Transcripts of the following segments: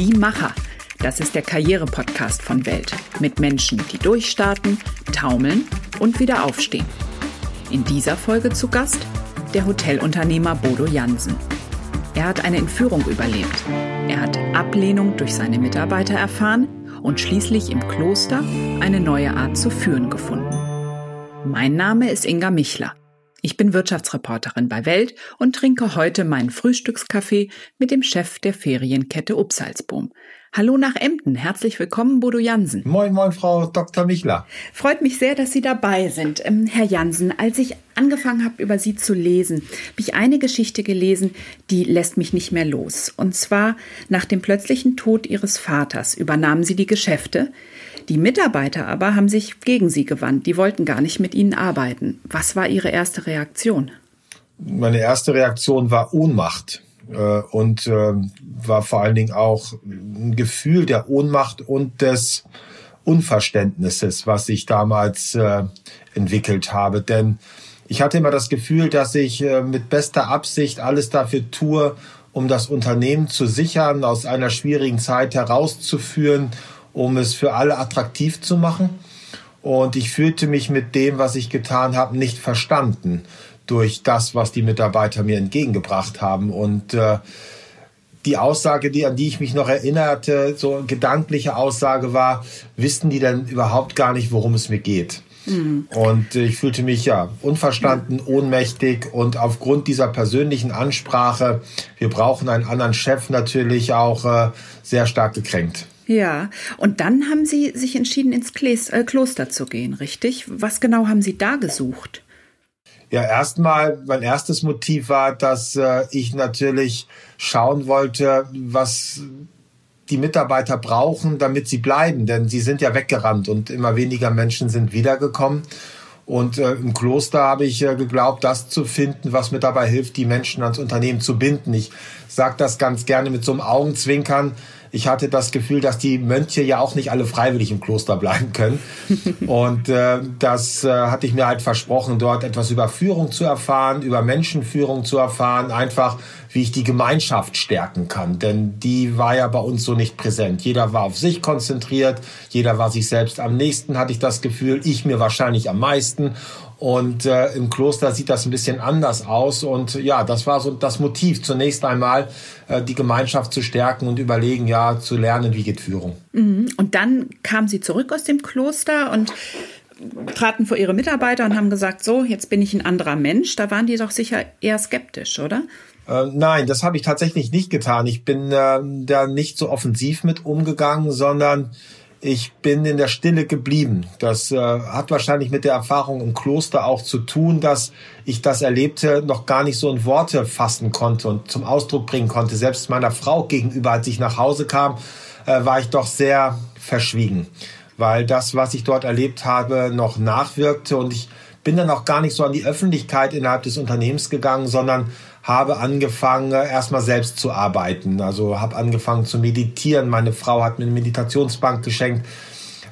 Die Macher. Das ist der Karriere-Podcast von Welt. Mit Menschen, die durchstarten, taumeln und wieder aufstehen. In dieser Folge zu Gast der Hotelunternehmer Bodo Jansen. Er hat eine Entführung überlebt. Er hat Ablehnung durch seine Mitarbeiter erfahren und schließlich im Kloster eine neue Art zu führen gefunden. Mein Name ist Inga Michler. Ich bin Wirtschaftsreporterin bei Welt und trinke heute meinen Frühstückskaffee mit dem Chef der Ferienkette Upsalzboom. Hallo nach Emden. Herzlich willkommen, Bodo Jansen. Moin, moin, Frau Dr. Michler. Freut mich sehr, dass Sie dabei sind. Ähm, Herr Jansen, als ich angefangen habe, über Sie zu lesen, habe ich eine Geschichte gelesen, die lässt mich nicht mehr los. Und zwar nach dem plötzlichen Tod Ihres Vaters übernahmen Sie die Geschäfte. Die Mitarbeiter aber haben sich gegen Sie gewandt. Die wollten gar nicht mit Ihnen arbeiten. Was war Ihre erste Reaktion? Meine erste Reaktion war Ohnmacht äh, und äh, war vor allen Dingen auch ein Gefühl der Ohnmacht und des Unverständnisses, was ich damals äh, entwickelt habe. Denn ich hatte immer das Gefühl, dass ich mit bester Absicht alles dafür tue, um das Unternehmen zu sichern, aus einer schwierigen Zeit herauszuführen, um es für alle attraktiv zu machen. Und ich fühlte mich mit dem, was ich getan habe, nicht verstanden durch das, was die Mitarbeiter mir entgegengebracht haben. Und äh, die Aussage, die, an die ich mich noch erinnerte, so eine gedankliche Aussage war, wissen die denn überhaupt gar nicht, worum es mir geht? Mhm. Und ich fühlte mich ja unverstanden, mhm. ohnmächtig und aufgrund dieser persönlichen Ansprache, wir brauchen einen anderen Chef, natürlich auch äh, sehr stark gekränkt. Ja, und dann haben Sie sich entschieden, ins äh, Kloster zu gehen, richtig? Was genau haben Sie da gesucht? Ja, erstmal, mein erstes Motiv war, dass äh, ich natürlich schauen wollte, was die Mitarbeiter brauchen, damit sie bleiben. Denn sie sind ja weggerannt und immer weniger Menschen sind wiedergekommen. Und äh, im Kloster habe ich äh, geglaubt, das zu finden, was mir dabei hilft, die Menschen ans Unternehmen zu binden. Ich sage das ganz gerne mit so einem Augenzwinkern ich hatte das Gefühl, dass die Mönche ja auch nicht alle freiwillig im Kloster bleiben können. Und äh, das äh, hatte ich mir halt versprochen, dort etwas über Führung zu erfahren, über Menschenführung zu erfahren, einfach wie ich die Gemeinschaft stärken kann. Denn die war ja bei uns so nicht präsent. Jeder war auf sich konzentriert, jeder war sich selbst am nächsten, hatte ich das Gefühl, ich mir wahrscheinlich am meisten. Und äh, im Kloster sieht das ein bisschen anders aus. Und ja, das war so das Motiv, zunächst einmal äh, die Gemeinschaft zu stärken und überlegen, ja, zu lernen, wie geht Führung. Mhm. Und dann kamen Sie zurück aus dem Kloster und traten vor Ihre Mitarbeiter und haben gesagt, so, jetzt bin ich ein anderer Mensch. Da waren die doch sicher eher skeptisch, oder? Äh, nein, das habe ich tatsächlich nicht getan. Ich bin äh, da nicht so offensiv mit umgegangen, sondern ich bin in der Stille geblieben. Das äh, hat wahrscheinlich mit der Erfahrung im Kloster auch zu tun, dass ich das Erlebte noch gar nicht so in Worte fassen konnte und zum Ausdruck bringen konnte. Selbst meiner Frau gegenüber, als ich nach Hause kam, äh, war ich doch sehr verschwiegen, weil das, was ich dort erlebt habe, noch nachwirkte und ich bin dann auch gar nicht so an die Öffentlichkeit innerhalb des Unternehmens gegangen, sondern habe angefangen, erstmal selbst zu arbeiten. Also habe angefangen zu meditieren. Meine Frau hat mir eine Meditationsbank geschenkt.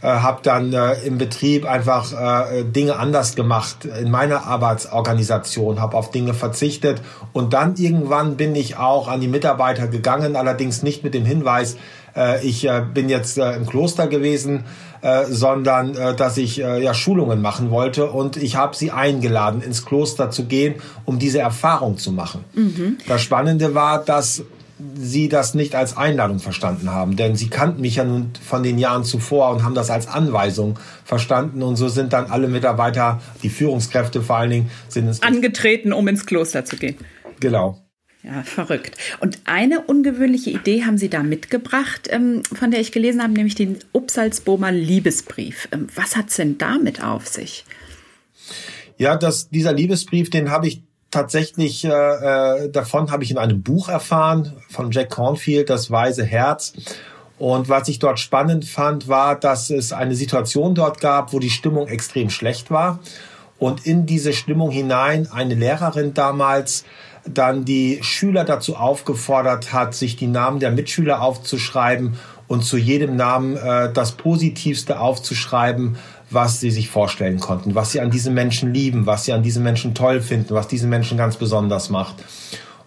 Äh, habe dann äh, im Betrieb einfach äh, Dinge anders gemacht in meiner Arbeitsorganisation, habe auf Dinge verzichtet und dann irgendwann bin ich auch an die Mitarbeiter gegangen, allerdings nicht mit dem Hinweis, äh, ich äh, bin jetzt äh, im Kloster gewesen, äh, sondern äh, dass ich äh, ja Schulungen machen wollte und ich habe sie eingeladen, ins Kloster zu gehen, um diese Erfahrung zu machen. Mhm. Das Spannende war, dass sie das nicht als Einladung verstanden haben, denn sie kannten mich ja nun von den Jahren zuvor und haben das als Anweisung verstanden und so sind dann alle Mitarbeiter, die Führungskräfte vor allen Dingen, sind ins angetreten, um ins Kloster zu gehen. Genau. Ja, verrückt. Und eine ungewöhnliche Idee haben Sie da mitgebracht, ähm, von der ich gelesen habe, nämlich den Upsalzbohmer Liebesbrief. Ähm, was hat es denn damit auf sich? Ja, das, dieser Liebesbrief, den habe ich tatsächlich, äh, äh, davon habe ich in einem Buch erfahren von Jack Cornfield, Das Weise Herz. Und was ich dort spannend fand, war, dass es eine Situation dort gab, wo die Stimmung extrem schlecht war. Und in diese Stimmung hinein eine Lehrerin damals dann die Schüler dazu aufgefordert hat, sich die Namen der Mitschüler aufzuschreiben und zu jedem Namen äh, das Positivste aufzuschreiben, was sie sich vorstellen konnten, was sie an diesen Menschen lieben, was sie an diesen Menschen toll finden, was diesen Menschen ganz besonders macht.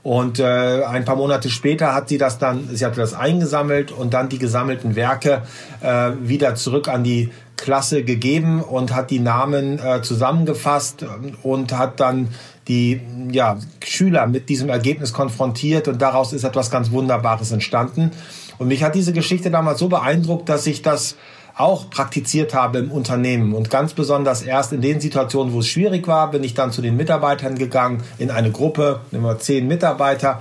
Und äh, ein paar Monate später hat sie das dann, sie hatte das eingesammelt und dann die gesammelten Werke äh, wieder zurück an die Klasse gegeben und hat die Namen äh, zusammengefasst und hat dann die ja, Schüler mit diesem Ergebnis konfrontiert und daraus ist etwas ganz Wunderbares entstanden. Und mich hat diese Geschichte damals so beeindruckt, dass ich das auch praktiziert habe im Unternehmen. Und ganz besonders erst in den Situationen, wo es schwierig war, bin ich dann zu den Mitarbeitern gegangen, in eine Gruppe, nehmen wir zehn Mitarbeiter,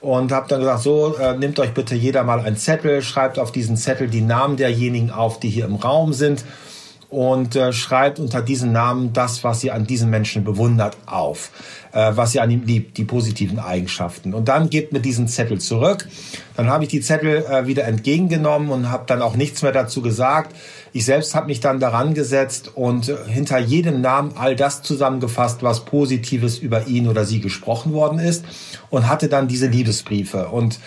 und habe dann gesagt, so, äh, nehmt euch bitte jeder mal einen Zettel, schreibt auf diesen Zettel die Namen derjenigen auf, die hier im Raum sind und äh, schreibt unter diesen Namen das, was ihr an diesem Menschen bewundert, auf, äh, was ihr an ihm liebt, die positiven Eigenschaften. Und dann gebt mir diesen Zettel zurück. Dann habe ich die Zettel äh, wieder entgegengenommen und habe dann auch nichts mehr dazu gesagt. Ich selbst habe mich dann daran gesetzt und hinter jedem Namen all das zusammengefasst, was Positives über ihn oder sie gesprochen worden ist und hatte dann diese Liebesbriefe. Und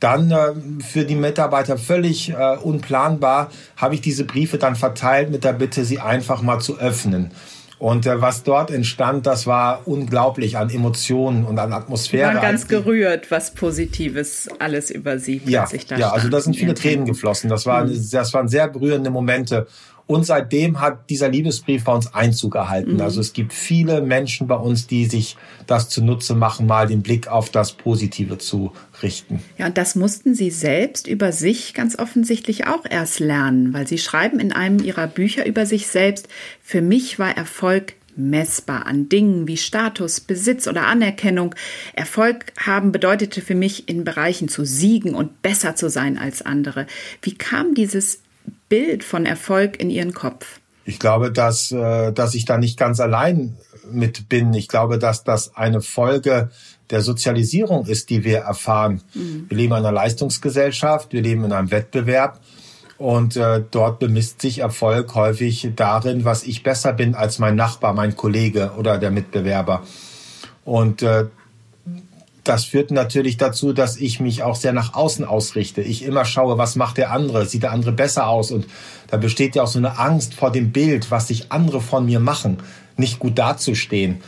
dann äh, für die Mitarbeiter völlig äh, unplanbar habe ich diese Briefe dann verteilt mit der Bitte, sie einfach mal zu öffnen. Und äh, was dort entstand, das war unglaublich an Emotionen und an Atmosphäre. Wir waren ganz gerührt, was Positives alles über Sie ja, da Ja, also da sind viele Tränen geflossen. Das waren, mhm. das waren sehr berührende Momente. Und seitdem hat dieser Liebesbrief bei uns Einzug erhalten. Mhm. Also es gibt viele Menschen bei uns, die sich das zunutze machen, mal den Blick auf das Positive zu richten. Ja, und das mussten Sie selbst über sich ganz offensichtlich auch erst lernen, weil Sie schreiben in einem Ihrer Bücher über sich selbst, für mich war Erfolg messbar an Dingen wie Status, Besitz oder Anerkennung. Erfolg haben bedeutete für mich, in Bereichen zu siegen und besser zu sein als andere. Wie kam dieses Bild von Erfolg in Ihren Kopf? Ich glaube, dass, äh, dass ich da nicht ganz allein mit bin. Ich glaube, dass das eine Folge der Sozialisierung ist, die wir erfahren. Mhm. Wir leben in einer Leistungsgesellschaft, wir leben in einem Wettbewerb und äh, dort bemisst sich Erfolg häufig darin, was ich besser bin als mein Nachbar, mein Kollege oder der Mitbewerber. Und äh, das führt natürlich dazu, dass ich mich auch sehr nach außen ausrichte. Ich immer schaue, was macht der andere? Sieht der andere besser aus? Und da besteht ja auch so eine Angst vor dem Bild, was sich andere von mir machen, nicht gut dazustehen.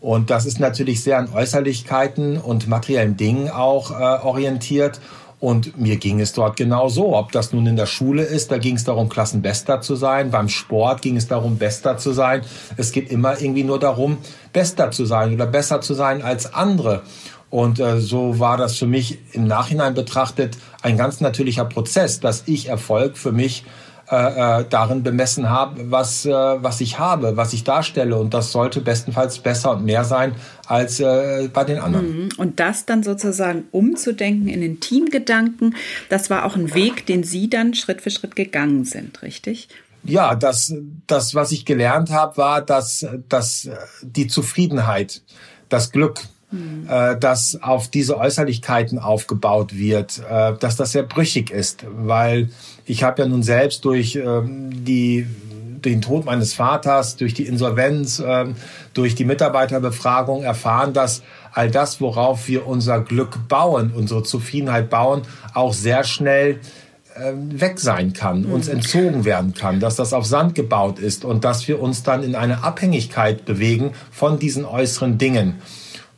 Und das ist natürlich sehr an Äußerlichkeiten und materiellen Dingen auch äh, orientiert. Und mir ging es dort genau so. Ob das nun in der Schule ist, da ging es darum, Klassenbester zu sein. Beim Sport ging es darum, Bester zu sein. Es geht immer irgendwie nur darum, Bester zu sein oder besser zu sein als andere. Und äh, so war das für mich im Nachhinein betrachtet ein ganz natürlicher Prozess, dass ich Erfolg für mich äh, äh, darin bemessen habe, was, äh, was ich habe, was ich darstelle. Und das sollte bestenfalls besser und mehr sein als äh, bei den anderen. Mhm. Und das dann sozusagen umzudenken in den Teamgedanken, das war auch ein Weg, den Sie dann Schritt für Schritt gegangen sind, richtig? Ja, das, das was ich gelernt habe, war, dass, dass die Zufriedenheit, das Glück, Mhm. dass auf diese Äußerlichkeiten aufgebaut wird, äh, dass das sehr brüchig ist, weil ich habe ja nun selbst durch ähm, die den Tod meines Vaters, durch die Insolvenz, ähm, durch die Mitarbeiterbefragung erfahren, dass all das, worauf wir unser Glück bauen, unsere Zufriedenheit bauen, auch sehr schnell weg sein kann, uns mhm. entzogen werden kann, dass das auf Sand gebaut ist und dass wir uns dann in eine Abhängigkeit bewegen von diesen äußeren Dingen.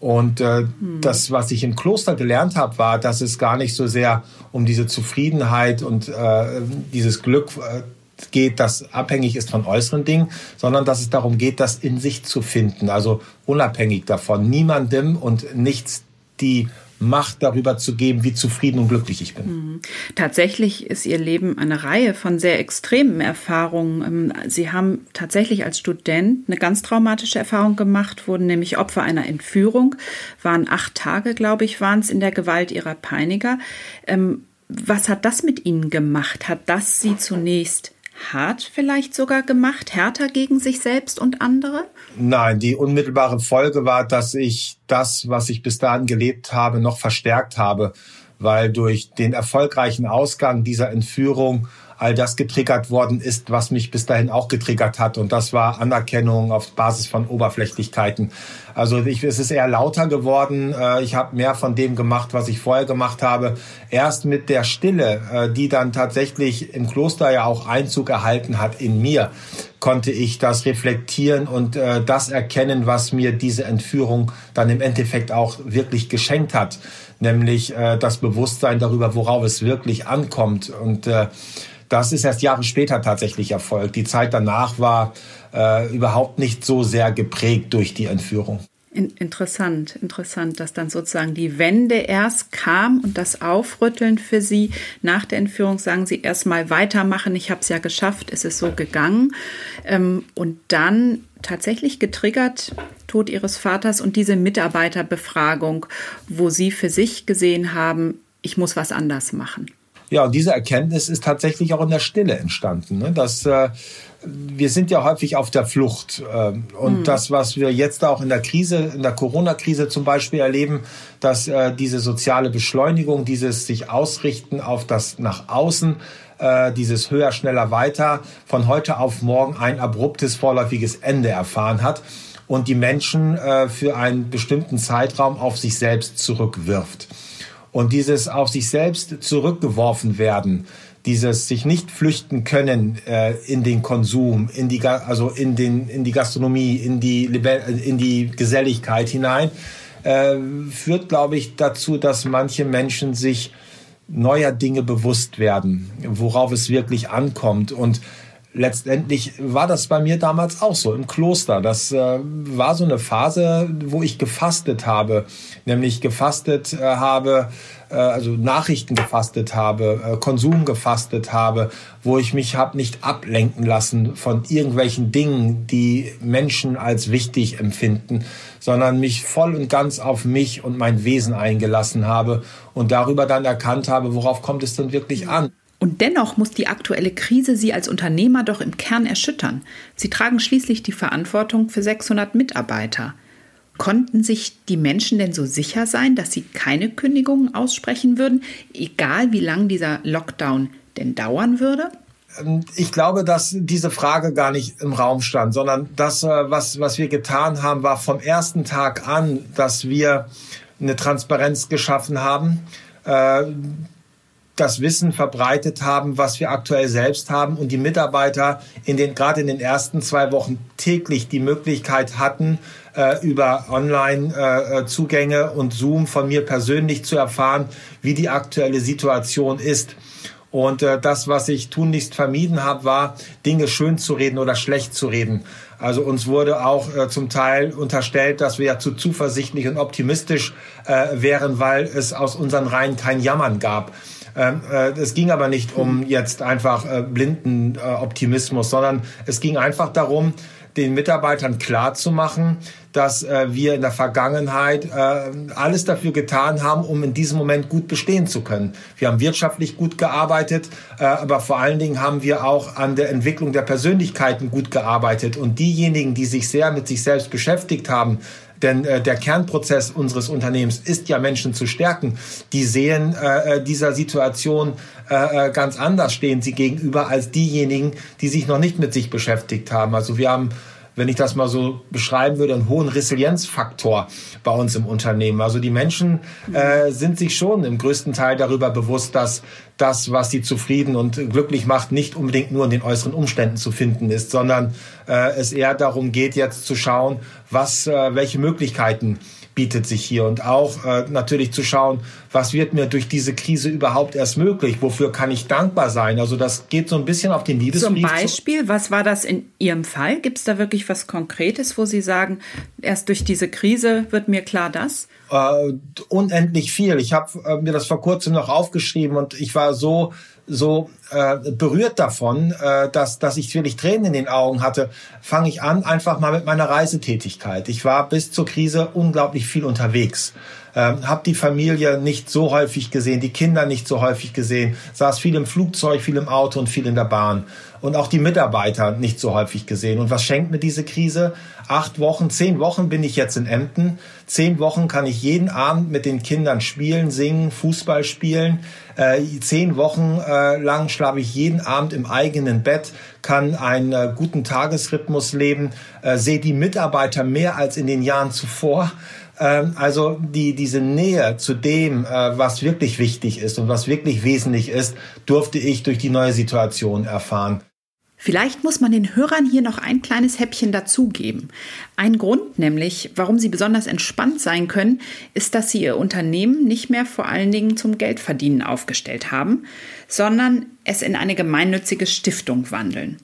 Und äh, hm. das, was ich im Kloster gelernt habe, war, dass es gar nicht so sehr um diese Zufriedenheit und äh, dieses Glück äh, geht, das abhängig ist von äußeren Dingen, sondern dass es darum geht, das in sich zu finden, also unabhängig davon, niemandem und nichts die Macht darüber zu geben, wie zufrieden und glücklich ich bin. Mhm. Tatsächlich ist Ihr Leben eine Reihe von sehr extremen Erfahrungen. Ähm, Sie haben tatsächlich als Student eine ganz traumatische Erfahrung gemacht, wurden nämlich Opfer einer Entführung, waren acht Tage, glaube ich, waren es in der Gewalt Ihrer Peiniger. Ähm, was hat das mit Ihnen gemacht? Hat das Sie zunächst hart vielleicht sogar gemacht, härter gegen sich selbst und andere? Nein, die unmittelbare Folge war, dass ich das, was ich bis dahin gelebt habe, noch verstärkt habe, weil durch den erfolgreichen Ausgang dieser Entführung all das getriggert worden ist, was mich bis dahin auch getriggert hat. Und das war Anerkennung auf Basis von Oberflächlichkeiten. Also ich, es ist eher lauter geworden. Äh, ich habe mehr von dem gemacht, was ich vorher gemacht habe. Erst mit der Stille, äh, die dann tatsächlich im Kloster ja auch Einzug erhalten hat in mir, konnte ich das reflektieren und äh, das erkennen, was mir diese Entführung dann im Endeffekt auch wirklich geschenkt hat, nämlich das Bewusstsein darüber, worauf es wirklich ankommt. Und äh, das ist erst Jahre später tatsächlich erfolgt. Die Zeit danach war äh, überhaupt nicht so sehr geprägt durch die Entführung. Interessant, interessant, dass dann sozusagen die Wende erst kam und das Aufrütteln für Sie nach der Entführung, sagen Sie erstmal weitermachen, ich habe es ja geschafft, es ist so gegangen. Ähm, und dann tatsächlich getriggert, Tod Ihres Vaters und diese Mitarbeiterbefragung, wo Sie für sich gesehen haben, ich muss was anders machen. Ja, und diese Erkenntnis ist tatsächlich auch in der Stille entstanden. Ne? Dass äh, wir sind ja häufig auf der Flucht. Ähm, und mhm. das, was wir jetzt auch in der Krise, in der Corona-Krise zum Beispiel erleben, dass äh, diese soziale Beschleunigung, dieses sich ausrichten auf das nach außen, äh, dieses höher, schneller, weiter, von heute auf morgen ein abruptes, vorläufiges Ende erfahren hat und die Menschen äh, für einen bestimmten Zeitraum auf sich selbst zurückwirft. Und dieses auf sich selbst zurückgeworfen werden, dieses sich nicht flüchten können äh, in den Konsum, in die, also in, den, in die Gastronomie, in die, in die Geselligkeit hinein, äh, führt, glaube ich, dazu, dass manche Menschen sich neuer Dinge bewusst werden, worauf es wirklich ankommt. Und letztendlich war das bei mir damals auch so im Kloster. Das äh, war so eine Phase, wo ich gefastet habe, nämlich gefastet äh, habe, äh, also Nachrichten gefastet habe, äh, Konsum gefastet habe, wo ich mich habe nicht ablenken lassen von irgendwelchen Dingen, die Menschen als wichtig empfinden, sondern mich voll und ganz auf mich und mein Wesen eingelassen habe und darüber dann erkannt habe, worauf kommt es denn wirklich an. Und dennoch muss die aktuelle Krise Sie als Unternehmer doch im Kern erschüttern. Sie tragen schließlich die Verantwortung für 600 Mitarbeiter. Konnten sich die Menschen denn so sicher sein, dass sie keine Kündigungen aussprechen würden, egal wie lang dieser Lockdown denn dauern würde? Ähm, ich glaube, dass diese Frage gar nicht im Raum stand, sondern das, äh, was, was wir getan haben, war vom ersten Tag an, dass wir eine Transparenz geschaffen haben äh, das Wissen verbreitet haben, was wir aktuell selbst haben und die Mitarbeiter in den, gerade in den ersten zwei Wochen täglich die Möglichkeit hatten, äh, über Online-Zugänge äh, und Zoom von mir persönlich zu erfahren, wie die aktuelle Situation ist. Und äh, das, was ich tunlichst vermieden habe, war, Dinge schön zu reden oder schlecht zu reden. Also uns wurde auch äh, zum Teil unterstellt, dass wir ja zu zuversichtlich und optimistisch äh, wären, weil es aus unseren Reihen kein Jammern gab. Ähm, äh, es ging aber nicht um jetzt einfach äh, blinden äh, Optimismus, sondern es ging einfach darum, den Mitarbeitern klar zu machen, dass wir in der Vergangenheit alles dafür getan haben, um in diesem Moment gut bestehen zu können. Wir haben wirtschaftlich gut gearbeitet, aber vor allen Dingen haben wir auch an der Entwicklung der Persönlichkeiten gut gearbeitet. Und diejenigen, die sich sehr mit sich selbst beschäftigt haben, denn äh, der Kernprozess unseres Unternehmens ist ja Menschen zu stärken. Die sehen äh, äh, dieser Situation äh, äh, ganz anders stehen sie gegenüber als diejenigen, die sich noch nicht mit sich beschäftigt haben. Also wir haben wenn ich das mal so beschreiben würde, einen hohen Resilienzfaktor bei uns im Unternehmen. Also die Menschen äh, sind sich schon im größten Teil darüber bewusst, dass das, was sie zufrieden und glücklich macht, nicht unbedingt nur in den äußeren Umständen zu finden ist, sondern äh, es eher darum geht, jetzt zu schauen, was, äh, welche Möglichkeiten bietet sich hier und auch äh, natürlich zu schauen, was wird mir durch diese Krise überhaupt erst möglich? Wofür kann ich dankbar sein? Also das geht so ein bisschen auf den Liebesbrief. Zum Beispiel, was war das in Ihrem Fall? Gibt es da wirklich was Konkretes, wo Sie sagen, erst durch diese Krise wird mir klar das? Äh, unendlich viel. Ich habe äh, mir das vor kurzem noch aufgeschrieben und ich war so so äh, berührt davon, äh, dass, dass ich wirklich Tränen in den Augen hatte, fange ich an einfach mal mit meiner Reisetätigkeit. Ich war bis zur Krise unglaublich viel unterwegs. Ähm, hab die Familie nicht so häufig gesehen, die Kinder nicht so häufig gesehen, saß viel im Flugzeug, viel im Auto und viel in der Bahn. Und auch die Mitarbeiter nicht so häufig gesehen. Und was schenkt mir diese Krise? Acht Wochen, zehn Wochen bin ich jetzt in Emden. Zehn Wochen kann ich jeden Abend mit den Kindern spielen, singen, Fußball spielen. Äh, zehn Wochen äh, lang schlafe ich jeden Abend im eigenen Bett, kann einen äh, guten Tagesrhythmus leben, äh, sehe die Mitarbeiter mehr als in den Jahren zuvor. Ähm, also die, diese Nähe zu dem, äh, was wirklich wichtig ist und was wirklich wesentlich ist, durfte ich durch die neue Situation erfahren. Vielleicht muss man den Hörern hier noch ein kleines Häppchen dazugeben. Ein Grund nämlich, warum sie besonders entspannt sein können, ist, dass sie ihr Unternehmen nicht mehr vor allen Dingen zum Geldverdienen aufgestellt haben, sondern es in eine gemeinnützige Stiftung wandeln.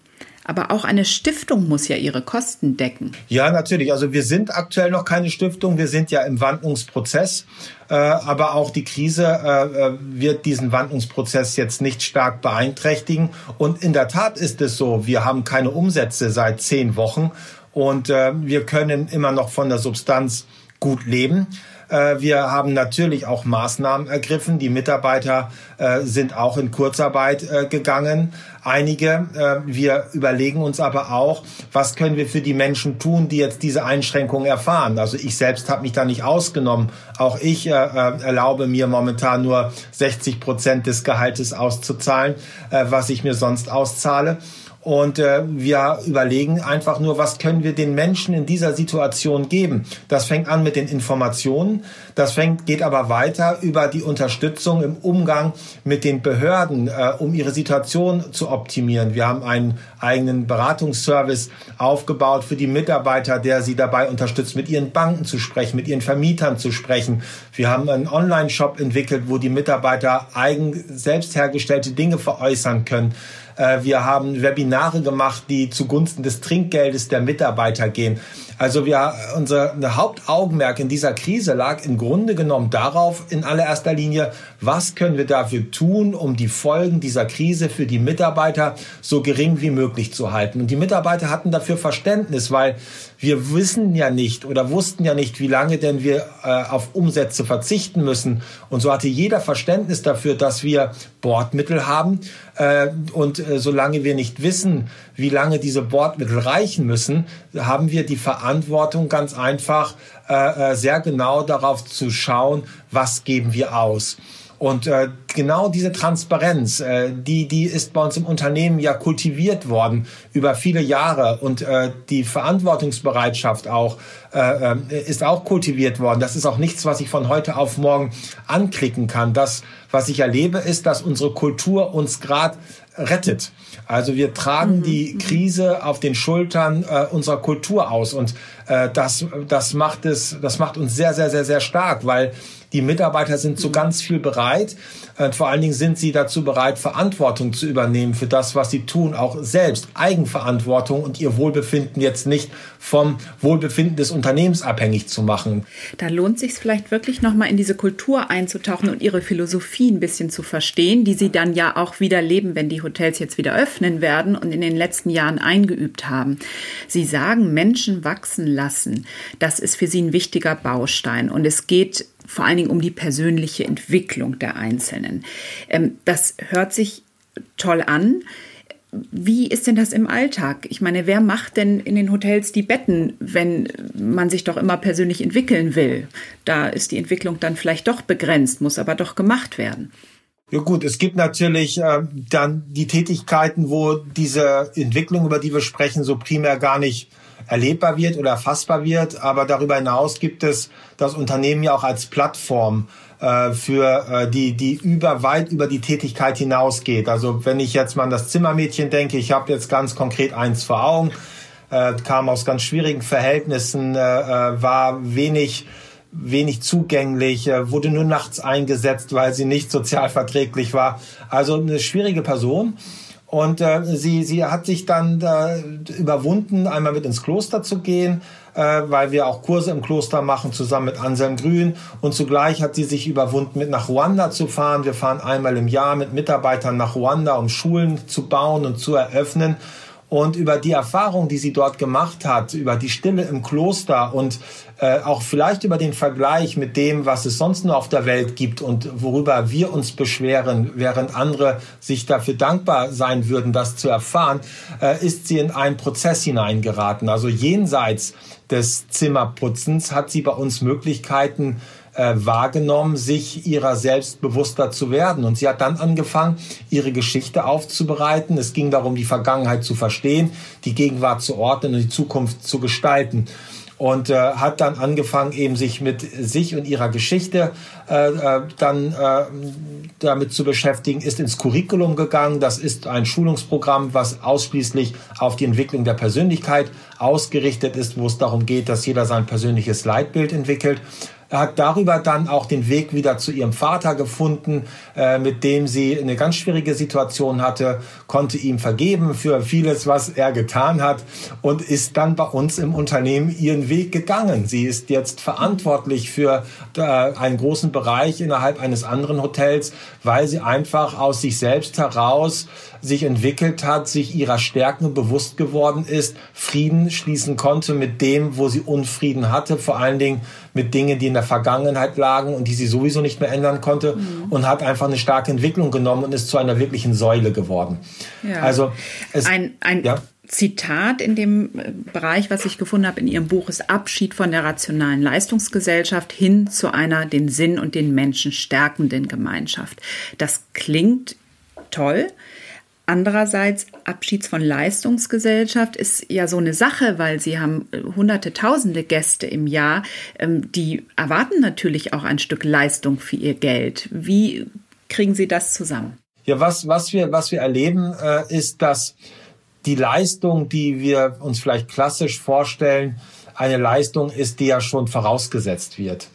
Aber auch eine Stiftung muss ja ihre Kosten decken. Ja, natürlich. Also wir sind aktuell noch keine Stiftung. Wir sind ja im Wandlungsprozess. Äh, aber auch die Krise äh, äh, wird diesen Wandlungsprozess jetzt nicht stark beeinträchtigen. Und in der Tat ist es so, wir haben keine Umsätze seit zehn Wochen und wir können immer noch von der Substanz gut leben. Äh, wir haben natürlich auch Maßnahmen ergriffen. Die Mitarbeiter äh, sind auch in Kurzarbeit äh, gegangen. Einige. Wir überlegen uns aber auch, was können wir für die Menschen tun, die jetzt diese Einschränkungen erfahren. Also ich selbst habe mich da nicht ausgenommen. Auch ich erlaube mir momentan nur 60 Prozent des Gehaltes auszuzahlen, was ich mir sonst auszahle. Und äh, wir überlegen einfach nur, was können wir den Menschen in dieser Situation geben. Das fängt an mit den Informationen, das fängt, geht aber weiter über die Unterstützung im Umgang mit den Behörden, äh, um ihre Situation zu optimieren. Wir haben einen eigenen Beratungsservice aufgebaut für die Mitarbeiter, der sie dabei unterstützt, mit ihren Banken zu sprechen, mit ihren Vermietern zu sprechen. Wir haben einen Online-Shop entwickelt, wo die Mitarbeiter eigen selbst hergestellte Dinge veräußern können. Äh, wir haben Webinare gemacht, die zugunsten des Trinkgeldes der Mitarbeiter gehen. Also wir, unser Hauptaugenmerk in dieser Krise lag im Grunde genommen darauf, in allererster Linie, was können wir dafür tun, um die Folgen dieser Krise für die Mitarbeiter so gering wie möglich zu halten. Und die Mitarbeiter hatten dafür Verständnis, weil wir wissen ja nicht oder wussten ja nicht, wie lange denn wir äh, auf Umsätze verzichten müssen. Und so hatte jeder Verständnis dafür, dass wir Bordmittel haben. Äh, und äh, solange wir nicht wissen, wie lange diese Bordmittel reichen müssen, haben wir die Verantwortung ganz einfach äh, äh sehr genau darauf zu schauen, was geben wir aus. Und äh, genau diese Transparenz, äh, die, die ist bei uns im Unternehmen ja kultiviert worden über viele Jahre. Und äh, die Verantwortungsbereitschaft auch äh, äh, ist auch kultiviert worden. Das ist auch nichts, was ich von heute auf morgen anklicken kann. Das, was ich erlebe, ist, dass unsere Kultur uns gerade rettet. Also wir tragen mhm. die Krise auf den Schultern äh, unserer Kultur aus und äh, das, das macht es, das macht uns sehr, sehr, sehr, sehr stark, weil die Mitarbeiter sind zu ganz viel bereit. Und vor allen Dingen sind sie dazu bereit, Verantwortung zu übernehmen für das, was sie tun, auch selbst Eigenverantwortung und ihr Wohlbefinden jetzt nicht vom Wohlbefinden des Unternehmens abhängig zu machen. Da lohnt sich vielleicht wirklich nochmal in diese Kultur einzutauchen und ihre Philosophie ein bisschen zu verstehen, die sie dann ja auch wieder leben, wenn die Hotels jetzt wieder öffnen werden und in den letzten Jahren eingeübt haben. Sie sagen, Menschen wachsen lassen. Das ist für sie ein wichtiger Baustein und es geht vor allen Dingen um die persönliche Entwicklung der Einzelnen. Ähm, das hört sich toll an. Wie ist denn das im Alltag? Ich meine, wer macht denn in den Hotels die Betten, wenn man sich doch immer persönlich entwickeln will? Da ist die Entwicklung dann vielleicht doch begrenzt, muss aber doch gemacht werden. Ja gut, es gibt natürlich äh, dann die Tätigkeiten, wo diese Entwicklung, über die wir sprechen, so primär gar nicht erlebbar wird oder fassbar wird. Aber darüber hinaus gibt es das Unternehmen ja auch als Plattform äh, für äh, die, die über weit über die Tätigkeit hinausgeht. Also wenn ich jetzt mal an das Zimmermädchen denke, ich habe jetzt ganz konkret eins vor Augen, äh, kam aus ganz schwierigen Verhältnissen, äh, äh war wenig wenig zugänglich, äh, wurde nur nachts eingesetzt, weil sie nicht sozialverträglich war. Also eine schwierige Person. Und äh, sie, sie hat sich dann äh, überwunden, einmal mit ins Kloster zu gehen, äh, weil wir auch Kurse im Kloster machen, zusammen mit Anselm Grün. Und zugleich hat sie sich überwunden, mit nach Ruanda zu fahren. Wir fahren einmal im Jahr mit Mitarbeitern nach Ruanda, um Schulen zu bauen und zu eröffnen. Und über die Erfahrung, die sie dort gemacht hat, über die Stille im Kloster und äh, auch vielleicht über den Vergleich mit dem, was es sonst nur auf der Welt gibt und worüber wir uns beschweren, während andere sich dafür dankbar sein würden, das zu erfahren, äh, ist sie in einen Prozess hineingeraten. Also jenseits des Zimmerputzens hat sie bei uns Möglichkeiten, äh, wahrgenommen, sich ihrer selbst bewusster zu werden. Und sie hat dann angefangen, ihre Geschichte aufzubereiten. Es ging darum, die Vergangenheit zu verstehen, die Gegenwart zu ordnen und die Zukunft zu gestalten und äh, hat dann angefangen, eben sich mit sich und ihrer Geschichte äh, äh, dann äh, damit zu beschäftigen, ist ins Curriculum gegangen. Das ist ein Schulungsprogramm, was ausschließlich auf die Entwicklung der Persönlichkeit ausgerichtet ist, wo es darum geht, dass jeder sein persönliches Leitbild entwickelt. Er hat darüber dann auch den Weg wieder zu ihrem Vater gefunden, äh, mit dem sie eine ganz schwierige Situation hatte, konnte ihm vergeben für vieles, was er getan hat und ist dann bei uns im Unternehmen ihren Weg gegangen. Sie ist jetzt verantwortlich für äh, einen großen Bereich innerhalb eines anderen Hotels, weil sie einfach aus sich selbst heraus sich entwickelt hat, sich ihrer Stärken bewusst geworden ist, Frieden schließen konnte mit dem, wo sie Unfrieden hatte, vor allen Dingen mit Dingen, die in der Vergangenheit lagen und die sie sowieso nicht mehr ändern konnte mhm. und hat einfach eine starke Entwicklung genommen und ist zu einer wirklichen Säule geworden. Ja. Also es, ein, ein ja. Zitat in dem äh, Bereich, was ich gefunden habe in Ihrem Buch, ist Abschied von der rationalen Leistungsgesellschaft hin zu einer den Sinn und den Menschen stärkenden Gemeinschaft. Das klingt toll. Andererseits, Abschieds von Leistungsgesellschaft ist ja so eine Sache, weil sie haben äh, hunderte, tausende Gäste im Jahr, ähm, die erwarten natürlich auch ein Stück Leistung für ihr Geld. Wie kriegen Sie das zusammen? Ja, was, was, wir, was wir erleben, äh, ist, dass die Leistung, die wir uns vielleicht klassisch vorstellen, eine Leistung ist, die ja schon vorausgesetzt wird.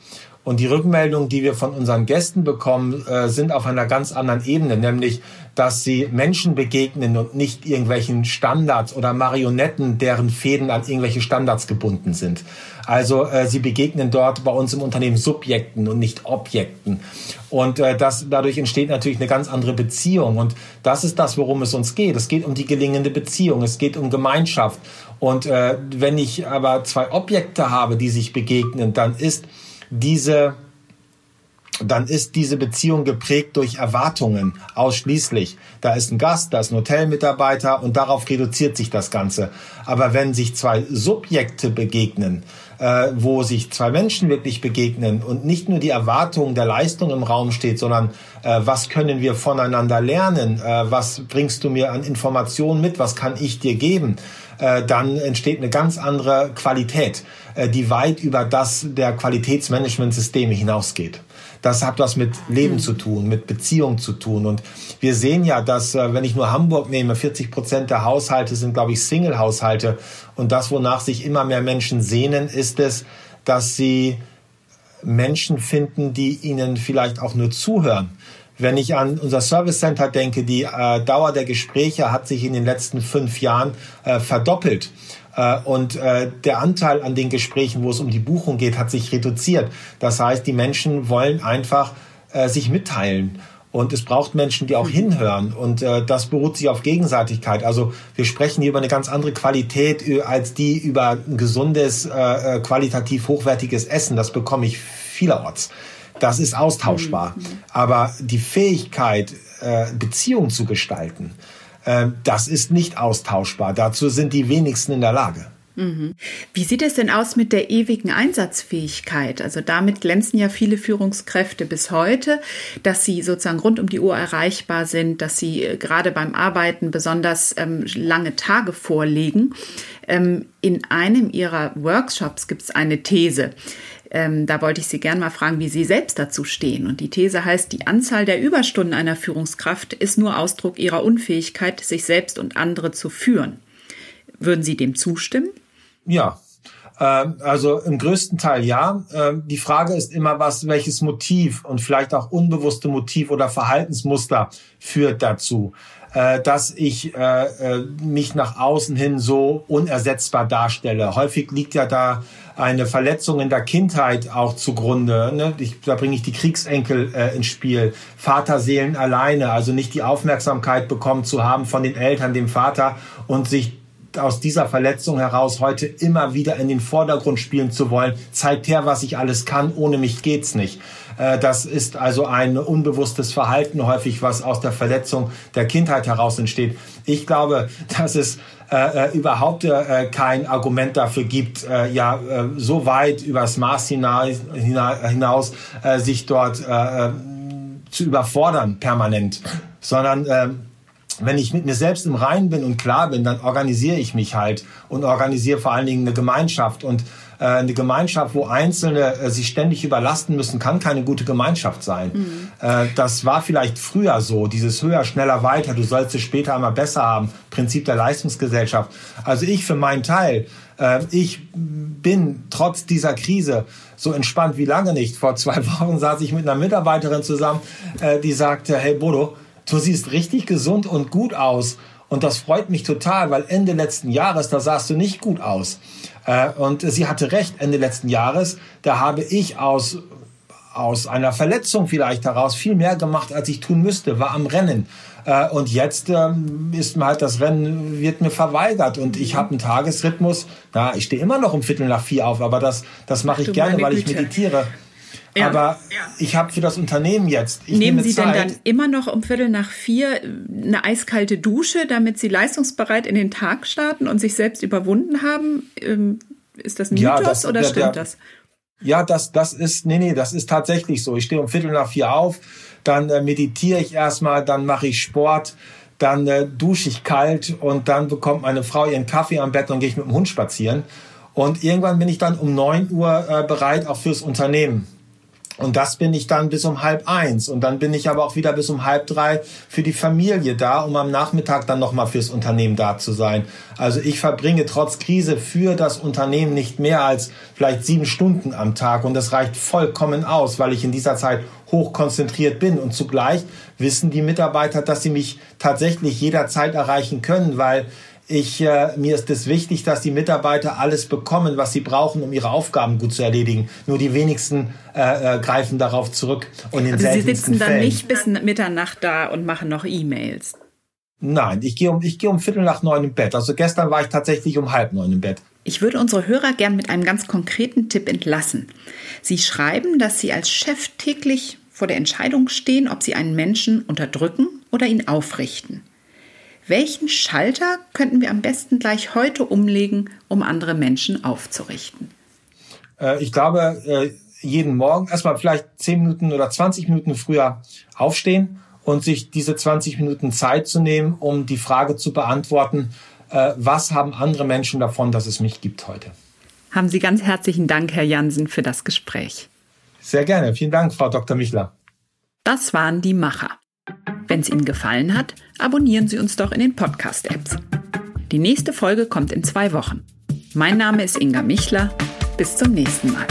Und die Rückmeldungen, die wir von unseren Gästen bekommen, äh, sind auf einer ganz anderen Ebene, nämlich, dass sie Menschen begegnen und nicht irgendwelchen Standards oder Marionetten, deren Fäden an irgendwelche Standards gebunden sind. Also äh, sie begegnen dort bei uns im Unternehmen Subjekten und nicht Objekten. Und äh, das, dadurch entsteht natürlich eine ganz andere Beziehung. Und das ist das, worum es uns geht. Es geht um die gelingende Beziehung. Es geht um Gemeinschaft. Und äh, wenn ich aber zwei Objekte habe, die sich begegnen, dann ist diese dann ist diese Beziehung geprägt durch Erwartungen ausschließlich. Da ist ein Gast, da ist ein Hotelmitarbeiter und darauf reduziert sich das Ganze. Aber wenn sich zwei Subjekte begegnen, äh, wo sich zwei Menschen wirklich begegnen und nicht nur die Erwartung der Leistung im Raum steht, sondern äh, was können wir voneinander lernen, äh, was bringst du mir an Informationen mit, was kann ich dir geben, äh, dann entsteht eine ganz andere Qualität, äh, die weit über das der Qualitätsmanagementsysteme hinausgeht. Das hat was mit Leben zu tun, mit Beziehung zu tun. Und wir sehen ja, dass, äh, wenn ich nur Hamburg nehme, 40 Prozent der Haushalte sind, glaube ich, Single-Haushalte. Und das, wonach sich immer mehr Menschen sehnen, ist es, dass sie Menschen finden, die ihnen vielleicht auch nur zuhören wenn ich an unser Service Center denke, die äh, Dauer der Gespräche hat sich in den letzten fünf Jahren äh, verdoppelt. Äh, und äh, der Anteil an den Gesprächen, wo es um die Buchung geht, hat sich reduziert. Das heißt, die Menschen wollen einfach äh, sich mitteilen. Und es braucht Menschen, die auch mhm. hinhören. Und äh, das beruht sich auf Gegenseitigkeit. Also wir sprechen hier über eine ganz andere Qualität als die über ein gesundes, äh, qualitativ hochwertiges Essen. Das bekomme ich vielerorts. Das ist austauschbar. Mhm. Aber die Fähigkeit, äh, Beziehungen zu gestalten, das ist nicht austauschbar. Dazu sind die wenigsten in der Lage. Mhm. Wie sieht es denn aus mit der ewigen Einsatzfähigkeit? Also damit glänzen ja viele Führungskräfte bis heute, dass sie sozusagen rund um die Uhr erreichbar sind, dass sie äh, gerade beim Arbeiten besonders ähm, lange Tage vorlegen. Ähm, in einem ihrer Workshops gibt es eine These. Ähm, da wollte ich Sie gerne mal fragen, wie Sie selbst dazu stehen. Und die These heißt, die Anzahl der Überstunden einer Führungskraft ist nur Ausdruck ihrer Unfähigkeit, sich selbst und andere zu führen. Würden Sie dem zustimmen? Ja, ähm, also im größten Teil ja. Ähm, die Frage ist immer, was, welches Motiv und vielleicht auch unbewusste Motiv oder Verhaltensmuster führt dazu, äh, dass ich äh, äh, mich nach außen hin so unersetzbar darstelle. Häufig liegt ja da eine Verletzung in der Kindheit auch zugrunde. Ne? Ich, da bringe ich die Kriegsenkel äh, ins Spiel. Vaterseelen alleine, also nicht die Aufmerksamkeit bekommen zu haben von den Eltern, dem Vater und sich aus dieser Verletzung heraus heute immer wieder in den Vordergrund spielen zu wollen. Zeigt her, was ich alles kann. Ohne mich geht's nicht. Äh, das ist also ein unbewusstes Verhalten häufig, was aus der Verletzung der Kindheit heraus entsteht. Ich glaube, dass es äh, äh überhaupt äh, kein Argument dafür gibt, äh, ja äh, so weit übers Maß hinaus, hinaus äh, sich dort äh, zu überfordern permanent, sondern äh, wenn ich mit mir selbst im Reinen bin und klar bin, dann organisiere ich mich halt und organisiere vor allen Dingen eine Gemeinschaft und äh, eine Gemeinschaft, wo Einzelne äh, sich ständig überlasten müssen, kann keine gute Gemeinschaft sein. Mhm. Äh, das war vielleicht früher so, dieses höher, schneller, weiter, du sollst es später einmal besser haben, Prinzip der Leistungsgesellschaft. Also ich für meinen Teil, äh, ich bin trotz dieser Krise so entspannt wie lange nicht. Vor zwei Wochen saß ich mit einer Mitarbeiterin zusammen, äh, die sagte, hey Bodo, du siehst richtig gesund und gut aus. Und das freut mich total, weil Ende letzten Jahres, da sahst du nicht gut aus. Äh, und sie hatte recht, Ende letzten Jahres, da habe ich aus aus einer Verletzung vielleicht heraus viel mehr gemacht, als ich tun müsste, war am Rennen. Äh, und jetzt ähm, ist mir halt das Rennen wird mir verweigert und ich habe einen Tagesrhythmus. Na, ich stehe immer noch um Viertel nach vier auf, aber das das mache ich gerne, weil ich meditiere. Ja. Aber ich habe für das Unternehmen jetzt. Nehmen Sie Zeit. denn dann immer noch um Viertel nach vier eine eiskalte Dusche, damit Sie leistungsbereit in den Tag starten und sich selbst überwunden haben? Ähm, ist das ein Mythos ja, das, oder der, stimmt der, das? Ja, das, das ist, nee, nee, das ist tatsächlich so. Ich stehe um Viertel nach vier auf, dann äh, meditiere ich erstmal, dann mache ich Sport, dann äh, dusche ich kalt und dann bekommt meine Frau ihren Kaffee am Bett und gehe ich mit dem Hund spazieren. Und irgendwann bin ich dann um neun Uhr äh, bereit, auch fürs Unternehmen. Und das bin ich dann bis um halb eins. Und dann bin ich aber auch wieder bis um halb drei für die Familie da, um am Nachmittag dann nochmal fürs Unternehmen da zu sein. Also ich verbringe trotz Krise für das Unternehmen nicht mehr als vielleicht sieben Stunden am Tag. Und das reicht vollkommen aus, weil ich in dieser Zeit hoch konzentriert bin. Und zugleich wissen die Mitarbeiter, dass sie mich tatsächlich jederzeit erreichen können, weil ich, äh, mir ist es wichtig, dass die Mitarbeiter alles bekommen, was sie brauchen, um ihre Aufgaben gut zu erledigen. Nur die wenigsten äh, äh, greifen darauf zurück. Und in also Sie sitzen dann Fällen, nicht bis Mitternacht da und machen noch E-Mails. Nein, ich gehe um, ich gehe um Viertel nach neun im Bett. Also gestern war ich tatsächlich um halb neun im Bett. Ich würde unsere Hörer gern mit einem ganz konkreten Tipp entlassen. Sie schreiben, dass Sie als Chef täglich vor der Entscheidung stehen, ob Sie einen Menschen unterdrücken oder ihn aufrichten. Welchen Schalter könnten wir am besten gleich heute umlegen, um andere Menschen aufzurichten? Äh, ich glaube, äh, jeden Morgen erstmal vielleicht 10 Minuten oder 20 Minuten früher aufstehen und sich diese 20 Minuten Zeit zu nehmen, um die Frage zu beantworten, äh, was haben andere Menschen davon, dass es mich gibt heute. Haben Sie ganz herzlichen Dank, Herr Jansen, für das Gespräch. Sehr gerne. Vielen Dank, Frau Dr. Michler. Das waren die Macher. Wenn es Ihnen gefallen hat, abonnieren Sie uns doch in den Podcast-Apps. Die nächste Folge kommt in zwei Wochen. Mein Name ist Inga Michler. Bis zum nächsten Mal.